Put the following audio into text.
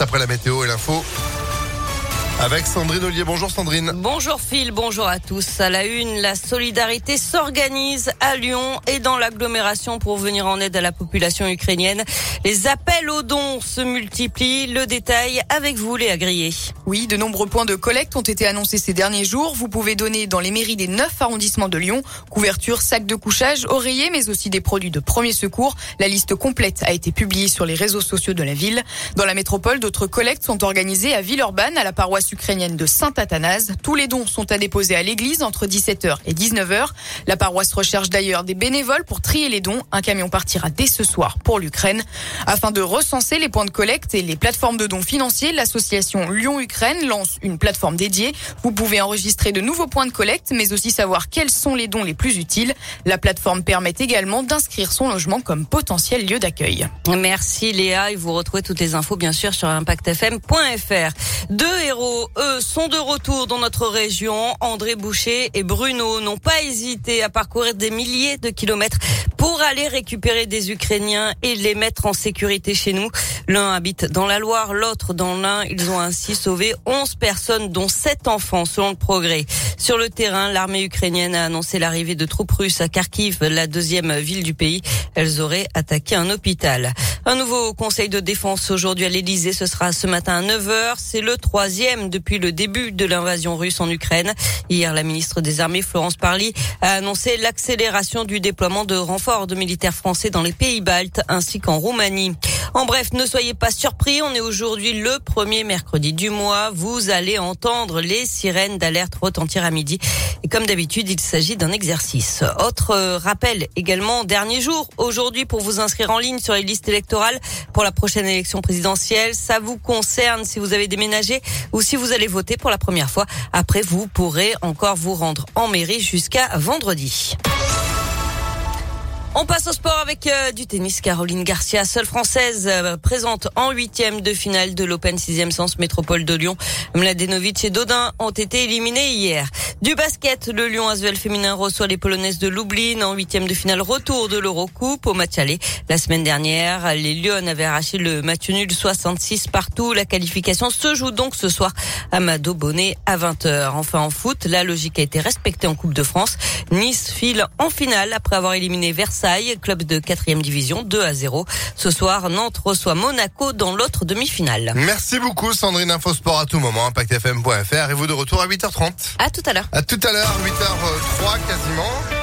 après la météo et l'info. Avec Sandrine Ollier. Bonjour Sandrine. Bonjour Phil, bonjour à tous. À la une, la solidarité s'organise à Lyon et dans l'agglomération pour venir en aide à la population ukrainienne. Les appels aux dons se multiplient. Le détail avec vous, Léa Grillé. Oui, de nombreux points de collecte ont été annoncés ces derniers jours. Vous pouvez donner dans les mairies des neuf arrondissements de Lyon. Couverture, sacs de couchage, oreillers, mais aussi des produits de premier secours. La liste complète a été publiée sur les réseaux sociaux de la ville. Dans la métropole, d'autres collectes sont organisées à Villeurbanne, à la paroisse ukrainienne de Saint-Athanase. Tous les dons sont à déposer à l'église entre 17h et 19h. La paroisse recherche d'ailleurs des bénévoles pour trier les dons. Un camion partira dès ce soir pour l'Ukraine. Afin de recenser les points de collecte et les plateformes de dons financiers, l'association Lyon-Ukraine lance une plateforme dédiée. Vous pouvez enregistrer de nouveaux points de collecte, mais aussi savoir quels sont les dons les plus utiles. La plateforme permet également d'inscrire son logement comme potentiel lieu d'accueil. Merci Léa et vous retrouvez toutes les infos bien sûr sur impactfm.fr. Deux héros, eux, sont de retour dans notre région. André Boucher et Bruno n'ont pas hésité à parcourir des milliers de kilomètres pour aller récupérer des Ukrainiens et les mettre en sécurité chez nous. L'un habite dans la Loire, l'autre dans l'Ain. Ils ont ainsi sauvé 11 personnes, dont 7 enfants, selon le progrès. Sur le terrain, l'armée ukrainienne a annoncé l'arrivée de troupes russes à Kharkiv, la deuxième ville du pays. Elles auraient attaqué un hôpital. Un nouveau conseil de défense aujourd'hui à l'Elysée. Ce sera ce matin à 9h. C'est le troisième depuis le début de l'invasion russe en Ukraine. Hier, la ministre des Armées, Florence Parly, a annoncé l'accélération du déploiement de renforts de militaires français dans les pays baltes ainsi qu'en Roumanie. En bref, ne soyez pas surpris, on est aujourd'hui le premier mercredi du mois. Vous allez entendre les sirènes d'alerte retentir à midi. Et comme d'habitude, il s'agit d'un exercice. Autre euh, rappel également, dernier jour aujourd'hui pour vous inscrire en ligne sur les listes électorales pour la prochaine élection présidentielle. Ça vous concerne si vous avez déménagé ou si vous allez voter pour la première fois. Après, vous pourrez encore vous rendre en mairie jusqu'à vendredi. On passe au sport avec euh, du tennis. Caroline Garcia, seule française euh, présente en huitième de finale de l'Open 6e Sens Métropole de Lyon. Mladenovic et Dodin ont été éliminés hier. Du basket, le Lyon Asvel féminin reçoit les Polonaises de Lublin en huitième de finale retour de l'Eurocoupe au match aller. La semaine dernière, les Lyon avaient arraché le match nul 66 partout. La qualification se joue donc ce soir à Mado Bonnet à 20h. Enfin en foot, la logique a été respectée en Coupe de France. Nice file en finale après avoir éliminé Versailles club de 4 division, 2 à 0. Ce soir, Nantes reçoit Monaco dans l'autre demi-finale. Merci beaucoup Sandrine Infosport à tout moment, impactfm.fr et vous de retour à 8h30. À tout à l'heure. À tout à l'heure, 8h03 quasiment.